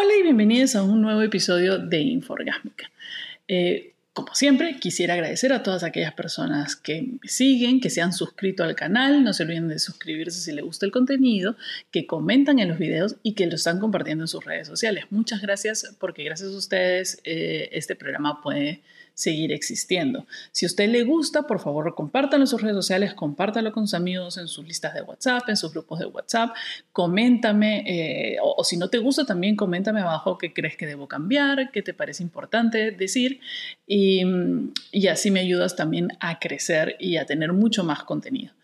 Hola y bienvenidos a un nuevo episodio de Inforgásmica. Eh, como siempre, quisiera agradecer a todas aquellas personas que me siguen, que se han suscrito al canal, no se olviden de suscribirse si les gusta el contenido, que comentan en los videos y que lo están compartiendo en sus redes sociales. Muchas gracias porque gracias a ustedes eh, este programa puede seguir existiendo. Si a usted le gusta, por favor, compártalo en sus redes sociales, compártalo con sus amigos en sus listas de WhatsApp, en sus grupos de WhatsApp, coméntame, eh, o, si no te gusta, también coméntame abajo qué crees que debo cambiar, qué te parece importante decir, y, y así me ayudas también a crecer y a tener mucho más contenido.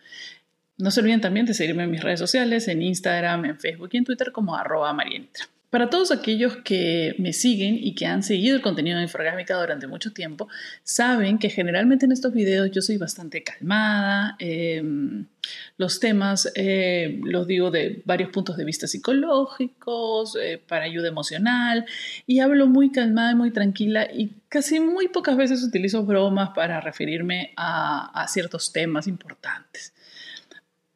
No se olviden también de seguirme en mis redes sociales, en Instagram, en Facebook y en Twitter como arroba marianitra. Para todos aquellos que me siguen y que han seguido el contenido de Inforgásmica durante mucho tiempo, saben que generalmente en estos videos yo soy bastante calmada. Em, los temas eh, los digo de varios puntos de vista psicológicos, eh, para ayuda emocional, y hablo muy calmada y muy tranquila y casi muy pocas veces utilizo bromas para referirme a, a ciertos temas importantes.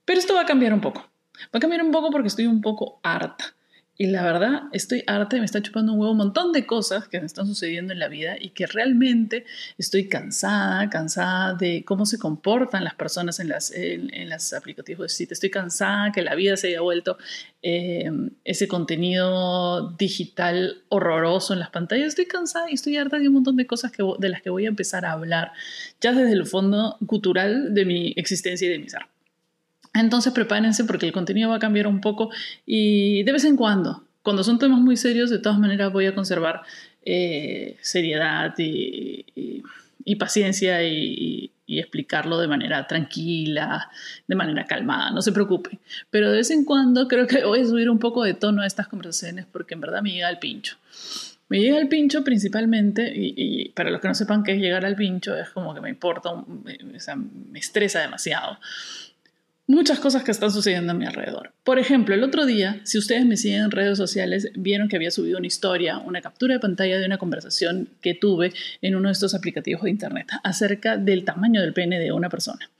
Pero esto va a cambiar un poco. Va a cambiar un poco porque estoy un poco harta y la verdad, estoy harta y me está chupando un huevo un montón de cosas que me están sucediendo en la vida y que realmente estoy cansada, cansada de cómo se comportan las personas en las, en, las aplicativos de cita. Estoy cansada que la vida se haya vuelto eh, ese contenido digital horroroso en las pantallas. Estoy cansada y estoy harta de un montón de cosas que, de las que voy a empezar a hablar ya desde el fondo cultural de mi existencia y de mi ser. Entonces prepárense porque el contenido va a cambiar un poco y de vez en cuando, cuando son temas muy serios, de todas maneras voy a conservar eh, seriedad y, paciencia y, explicarlo de manera tranquila, de manera calmada, no se preocupe. Pero de vez en cuando creo que voy a subir un poco de tono a estas conversaciones porque en verdad me llega al pincho. Me llega al pincho principalmente, y, para los que no sepan qué es llegar al pincho, es como que me importa, o sea, me estresa demasiado muchas cosas que están sucediendo a mi alrededor. Por ejemplo, el otro día, si ustedes me siguen en redes sociales, vieron que había subido una historia, una captura de pantalla de una conversación que tuve en uno de estos aplicativos de Internet acerca del tamaño del pene de una persona.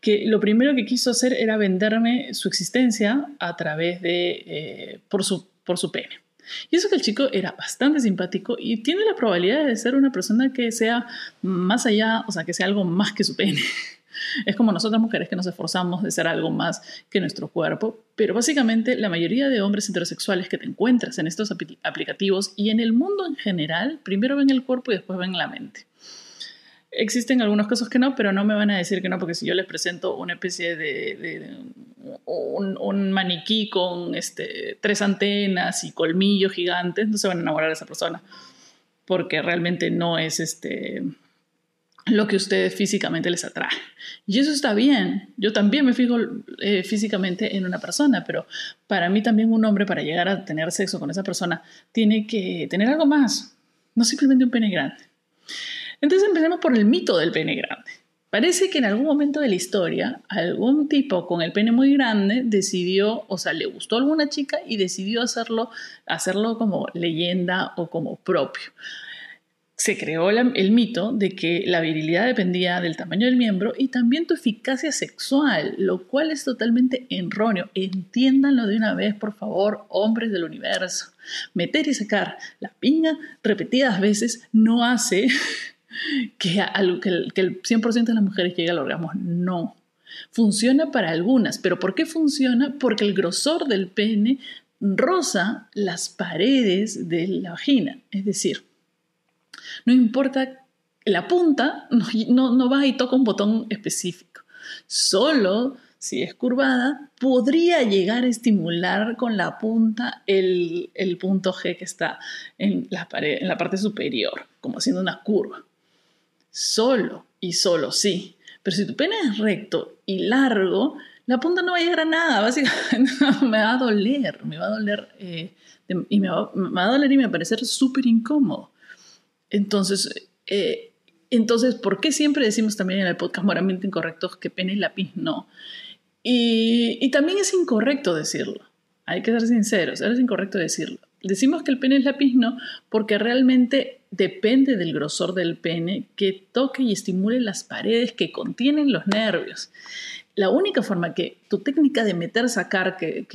Que lo primero que quiso hacer era venderme su existencia a través de, eh, por, su, por su pene. Y eso que el chico era bastante simpático y tiene la probabilidad de ser una persona que sea más allá, o sea, que sea algo más que su pene. Es como nosotras mujeres que nos esforzamos de ser algo más que nuestro cuerpo, pero básicamente la mayoría de hombres heterosexuales que te encuentras en estos aplicativos y en el mundo en general, primero ven el cuerpo y después ven la mente. Existen algunos casos que no, pero no me van a decir que no, porque si yo les presento una especie de, un, maniquí con este, tres antenas y colmillos gigantes, no se van a enamorar de esa persona, porque realmente no es este, lo que ustedes físicamente les atrae. Y eso está bien. Yo también me fijo eh, físicamente en una persona, pero para mí también un hombre para llegar a tener sexo con esa persona tiene que tener algo más, no simplemente un pene grande. Entonces empecemos por el mito del pene grande. Parece que en algún momento de la historia algún tipo con el pene muy grande decidió, o sea, le gustó a alguna chica y decidió hacerlo, hacerlo como leyenda o como propio se creó el mito de que la virilidad dependía del tamaño del miembro y también tu eficacia sexual, lo cual es totalmente erróneo. Entiéndanlo de una vez, por favor, hombres del universo. Meter y sacar la pinga repetidas veces no hace que, el, que el 100% de las mujeres llegue al orgasmo. No. Funciona para algunas, pero ¿por qué funciona? Porque el grosor del pene roza las paredes de la vagina. Es decir, no importa la punta, no, no, va y toca un botón específico. Solo si es curvada, podría llegar a estimular con la punta el, punto G que está en la, en la parte superior, como haciendo una curva. Solo y solo sí. Pero si tu pene es recto y largo, la punta no va a llegar a nada. Me va a doler, me va a doler eh, y me va, me va, a doler y me va a parecer súper incómodo. Entonces, eh, entonces, ¿por qué siempre decimos también en el podcast moralmente incorrecto que pene y lápiz no? Y, también es incorrecto decirlo. Hay que ser sinceros, es incorrecto decirlo. Decimos que el pene es lápiz no porque realmente depende del grosor del pene que toque y estimule las paredes que contienen los nervios. la única forma que tu técnica de meter, sacar, que,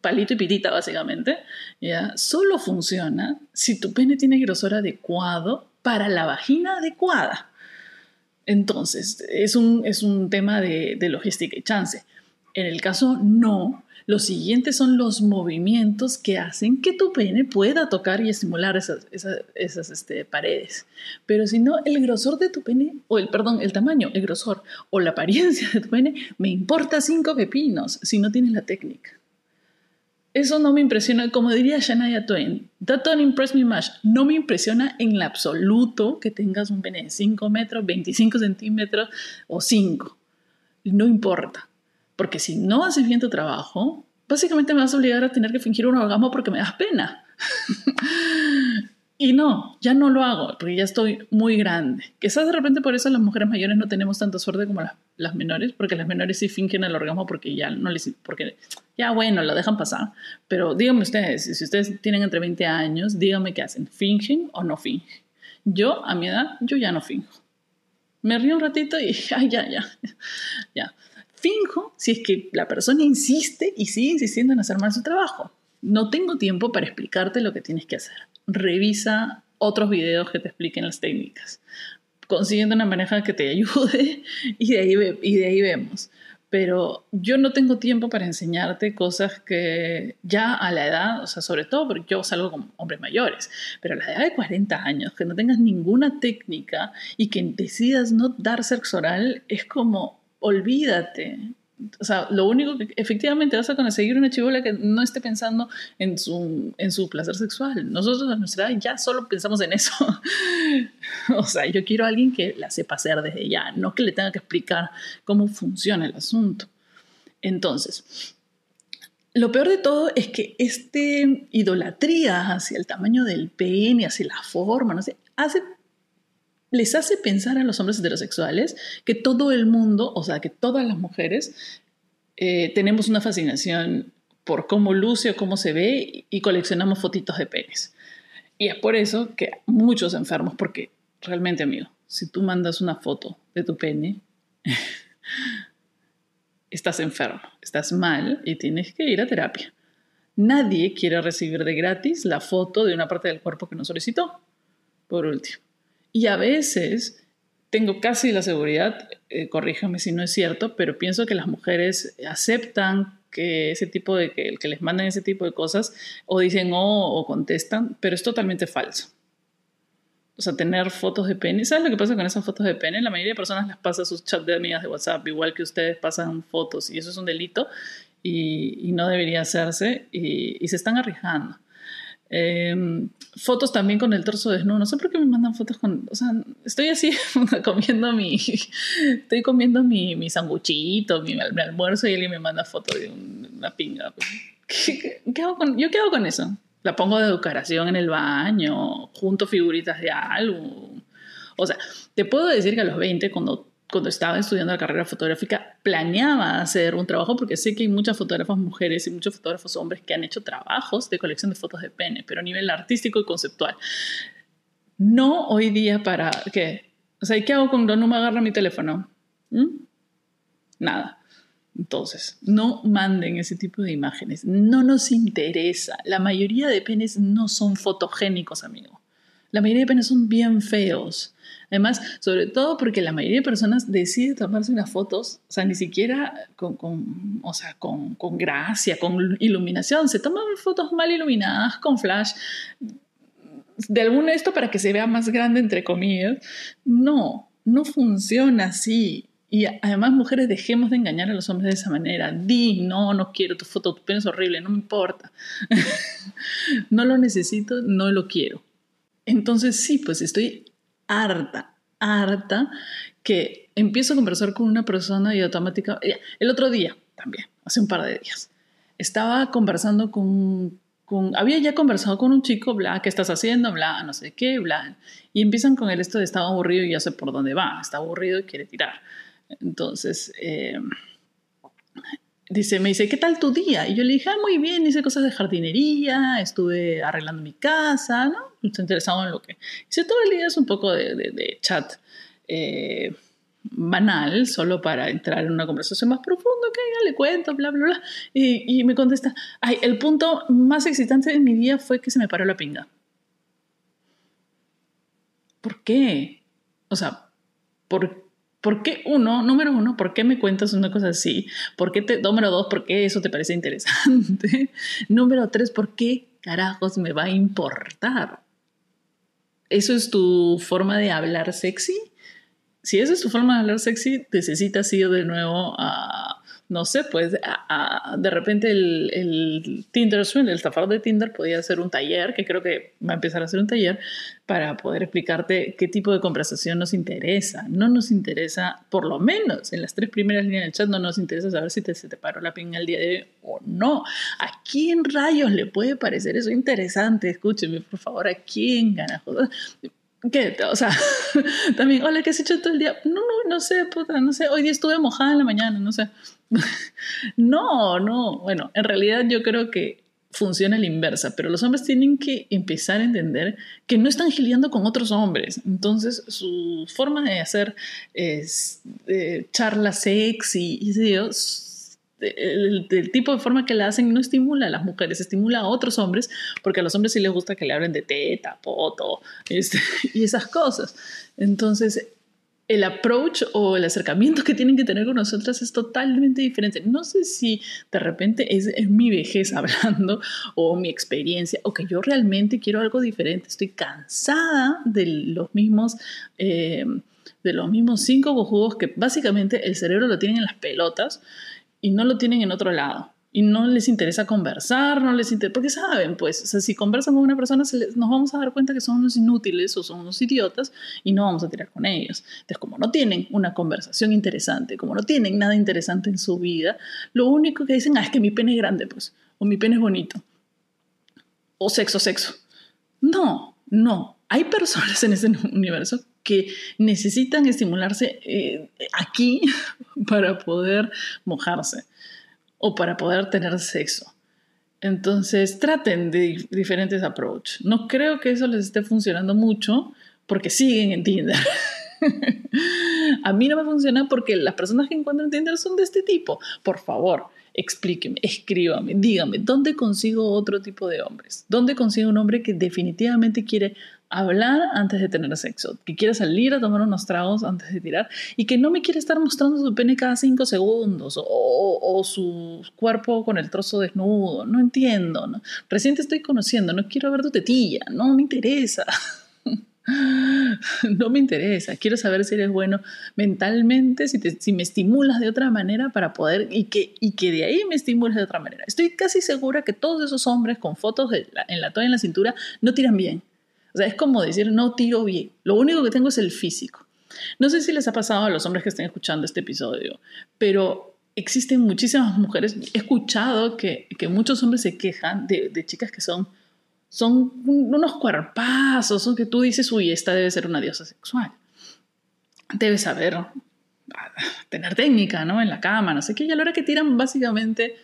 palito y pitita básicamente, ¿ya? solo funciona si tu pene tiene grosor adecuado para la vagina adecuada. Entonces, es un, es un tema de logística y chance. En el caso no, los siguientes son los movimientos que hacen que tu pene pueda tocar y estimular esas, esas, este, paredes. Pero si no, el grosor de tu pene, o el, perdón, el tamaño, el grosor o la apariencia de tu pene, me importa cinco pepinos si no tienes la técnica. Eso no me impresiona, como diría Shania Twain, that don't impress me much. No me impresiona en lo absoluto que tengas un pene de 5 metros, 25 centímetros o 5. No importa. Porque si no haces bien tu trabajo, básicamente me vas a obligar a tener que fingir un orgasmo porque me das pena. y no, ya no lo hago porque ya estoy muy grande. Quizás de repente por eso las mujeres mayores no tenemos tanta suerte como las, menores, porque las menores sí fingen el orgasmo porque ya no les porque ya bueno, lo dejan pasar. Pero díganme ustedes, si ustedes tienen entre 20 años, díganme qué hacen, fingen o no fingen. Yo a mi edad yo ya no finjo. Me río un ratito y ay, ya, ya, ya finjo si es que la persona insiste y sigue insistiendo en hacer mal su trabajo. No tengo tiempo para explicarte lo que tienes que hacer. Revisa otros videos que te expliquen las técnicas. Consiguiendo una pareja que te ayude y de ahí, y de ahí vemos. Pero yo no tengo tiempo para enseñarte cosas que ya a la edad, o sea, sobre todo porque yo salgo con hombres mayores, pero a la edad de 40 años, que no tengas ninguna técnica y que decidas no dar sexo oral, es como olvídate. O sea, lo único que efectivamente vas a conseguir una chivola que no esté pensando en su, en su placer sexual. Nosotros a nuestra edad ya solo pensamos en eso. o sea, yo quiero a alguien que la sepa hacer desde ya, no que le tenga que explicar cómo funciona el asunto. Entonces, lo peor de todo es que este idolatría hacia el tamaño del pene, hacia la forma, no sé, hace les hace pensar a los hombres heterosexuales que todo el mundo, o sea, que todas las mujeres eh, tenemos una fascinación por cómo luce o cómo se ve y coleccionamos fotitos de penes. Y es por eso que muchos enfermos, porque realmente, amigo, si tú mandas una foto de tu pene, estás enfermo, estás mal y tienes que ir a terapia. Nadie quiere recibir de gratis la foto de una parte del cuerpo que no solicitó, por último. Y a veces tengo casi la seguridad, eh, corríjame si no es cierto, pero pienso que las mujeres aceptan que ese tipo de que, les manden ese tipo de cosas o dicen oh, o contestan, pero es totalmente falso. O sea, tener fotos de pene. ¿Sabes lo que pasa con esas fotos de pene? La mayoría de personas las pasa a sus chats de amigas de WhatsApp, igual que ustedes pasan fotos, y eso es un delito y, no debería hacerse, y, y se están arriesgando. Em, fotos también con el torso desnudo. No sé por qué me mandan fotos con. O sea, estoy así comiendo mi. Estoy comiendo mi, mi sanguchito, mi, almuerzo y alguien me manda foto de una pinga. ¿Qué, hago con, yo qué hago con eso? La pongo de decoración en el baño, junto figuritas de algo. O sea, te puedo decir que a los 20, cuando cuando estaba estudiando la carrera fotográfica, planeaba hacer un trabajo, porque sé que hay muchas fotógrafas mujeres y muchos fotógrafos hombres que han hecho trabajos de colección de fotos de pene, pero a nivel artístico y conceptual. No hoy día para qué. O sea, ¿qué hago cuando no me agarra mi teléfono? ¿Mm? Nada. Entonces, no manden ese tipo de imágenes. No nos interesa. La mayoría de penes no son fotogénicos, amigo. La mayoría de penes son bien feos. Además, sobre todo porque la mayoría de personas decide tomarse unas fotos, o sea, ni siquiera con, o sea, con, con gracia, con iluminación, se toman fotos mal iluminadas, con flash, de alguna de esto para que se vea más grande, entre comillas. No, no funciona así. Y además, mujeres, dejemos de engañar a los hombres de esa manera. Di, no, no quiero tu foto, tu pene es horrible, no me importa. no lo necesito, no lo quiero. Entonces, sí, pues estoy harta, harta, que empiezo a conversar con una persona y automáticamente, el otro día también, hace un par de días, estaba conversando con, con, había ya conversado con un chico, bla, ¿qué estás haciendo? Bla, no sé qué, bla. Y empiezan con el esto de estaba aburrido y ya sé por dónde va, está aburrido y quiere tirar. Entonces, eh, dice, me dice, ¿qué tal tu día? Y yo le dije, ah, muy bien, hice cosas de jardinería, estuve arreglando mi casa, ¿no? Estoy interesado en lo que... Dice, todo el día es un poco de, de, chat. Eh, banal, solo para entrar en una conversación más profunda, que ya le cuento, bla, bla, bla. Y, y, me contesta, ay, el punto más excitante de mi día fue que se me paró la pinga. ¿Por qué? O sea, ¿por, ¿por qué uno, número uno, por qué me cuentas una cosa así? ¿Por qué te, número dos, por qué eso te parece interesante? número tres, ¿por qué carajos me va a importar? ¿Eso es tu forma de hablar sexy? Si esa es tu forma de hablar sexy, necesitas ir de nuevo a no sé, pues de repente el, Tinder Swing, el estafador de Tinder, podía hacer un taller, que creo que va a empezar a hacer un taller, para poder explicarte qué tipo de conversación nos interesa. No nos interesa, por lo menos en las tres primeras líneas del chat, no nos interesa saber si te, se te paró la pinga el día de hoy o no. ¿A quién rayos le puede parecer eso interesante? Escúcheme, por favor, ¿a quién, carajo? ¿Qué? O sea, también, hola, ¿qué has hecho todo el día? No, no, no sé, puta, no sé. Hoy día estuve mojada en la mañana, no sé. no, no. Bueno, en realidad yo creo que funciona la inversa, pero los hombres tienen que empezar a entender que no están giliando con otros hombres. Entonces, su forma de hacer es, eh, charla sexy y, y el, tipo de forma que la hacen no estimula a las mujeres, estimula a otros hombres, porque a los hombres sí les gusta que le hablen de teta, poto este, y esas cosas. Entonces, el approach o el acercamiento que tienen que tener con nosotras es totalmente diferente. No sé si de repente es, mi vejez hablando o mi experiencia o que yo realmente quiero algo diferente. Estoy cansada de los mismos... Eh, de los mismos cinco cojudos que básicamente el cerebro lo tienen en las pelotas y no lo tienen en otro lado. Y no les interesa conversar, no les interesa, porque saben, pues, o sea, si conversan con una persona, nos vamos a dar cuenta que son unos inútiles o son unos idiotas y no vamos a tirar con ellos. Entonces, como no tienen una conversación interesante, como no tienen nada interesante en su vida, lo único que dicen, ah, es que mi pene es grande, pues, o mi pene es bonito, o sexo, sexo. No, no. Hay personas en ese universo que necesitan estimularse eh, aquí para poder mojarse o para poder tener sexo. Entonces traten de diferentes approach. No creo que eso les esté funcionando mucho porque siguen en Tinder. A mí no me funciona porque las personas que encuentro en Tinder son de este tipo. Por favor, explíqueme, escríbame, dígame, ¿dónde consigo otro tipo de hombres? ¿Dónde consigo un hombre que definitivamente quiere hablar antes de tener sexo, que quiere salir a tomar unos tragos antes de tirar y que no me quiere estar mostrando su pene cada cinco segundos o, su cuerpo con el trozo desnudo. No entiendo. ¿no? Recién te estoy conociendo, no quiero ver tu tetilla, no me interesa. no me interesa. Quiero saber si eres bueno mentalmente, si, si me estimulas de otra manera para poder y que, y que de ahí me estimules de otra manera. Estoy casi segura que todos esos hombres con fotos en la toalla en la cintura no tiran bien o sea, es como decir, no tiro bien. Lo único que tengo es el físico. No sé si les ha pasado a los hombres que estén escuchando este episodio, pero existen muchísimas mujeres. He escuchado que, que muchos hombres se quejan de, de, chicas que son, son unos cuerpazos, son que tú dices, uy, esta debe ser una diosa sexual. Debe saber ah, tener técnica, ¿no? En la cama, no sé qué. Y a la hora que tiran, básicamente,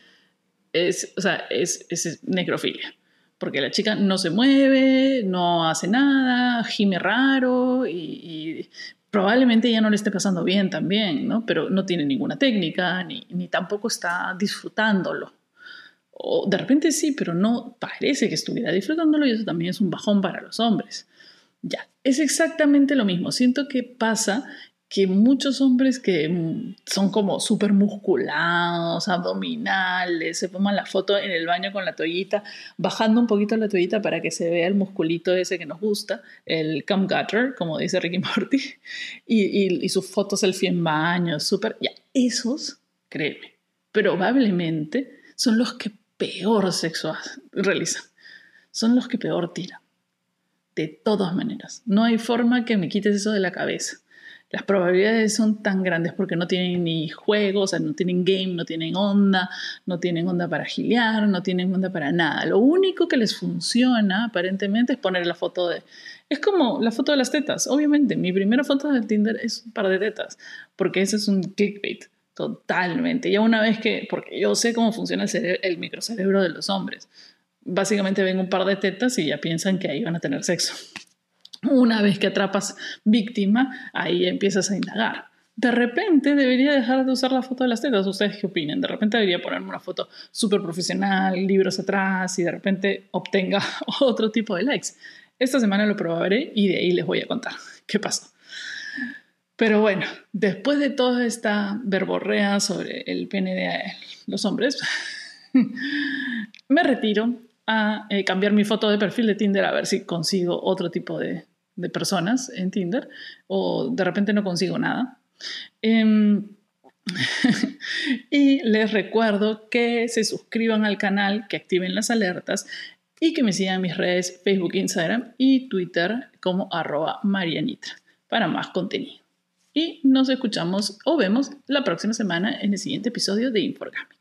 es, o sea, es, es necrofilia porque la chica no se mueve, no hace nada, gime raro y, probablemente ya no le esté pasando bien también, ¿no? Pero no tiene ninguna técnica ni, ni tampoco está disfrutándolo. O de repente sí, pero no parece que estuviera disfrutándolo y eso también es un bajón para los hombres. Ya, es exactamente lo mismo. Siento que pasa que muchos hombres que mm, son como súper musculados, abdominales, se toman la foto en el baño con la toallita, bajando un poquito la toallita para que se vea el musculito ese que nos gusta, el cum gutter, como dice Ricky Morty, y, y, y sus fotos selfie en baño, súper, ya, esos, créeme, probablemente son los que peor sexo realizan, son los que peor tiran, de todas maneras. No hay forma que me quites eso de la cabeza las probabilidades son tan grandes porque no tienen ni juegos, o sea, no tienen game, no tienen onda, no tienen onda para gilear, no tienen onda para nada. Lo único que les funciona aparentemente es poner la foto de... Es como la foto de las tetas, obviamente. Mi primera foto de Tinder es un par de tetas, porque ese es un clickbait, totalmente. Ya una vez que, porque yo sé cómo funciona el, el microcerebro de los hombres, básicamente ven un par de tetas y ya piensan que ahí van a tener sexo. Una vez que atrapas víctima, ahí empiezas a indagar. de repente debería dejar de usar la foto de las tetas. ¿Ustedes qué opinan? De repente debería ponerme una foto súper profesional, libros atrás y de repente obtenga otro tipo de likes. Esta semana lo probaré y de ahí les voy a contar qué pasó. Pero bueno, después de toda esta verborrea sobre el pene de los hombres, me retiro a eh, cambiar mi foto de perfil de Tinder a ver si consigo otro tipo de, de personas en Tinder o de repente no consigo nada. Em, y les recuerdo que se suscriban al canal, que activen las alertas y que me sigan en mis redes Facebook, Instagram y Twitter como arroba marianitra para más contenido. Y nos escuchamos o vemos la próxima semana en el siguiente episodio de Inforgámica.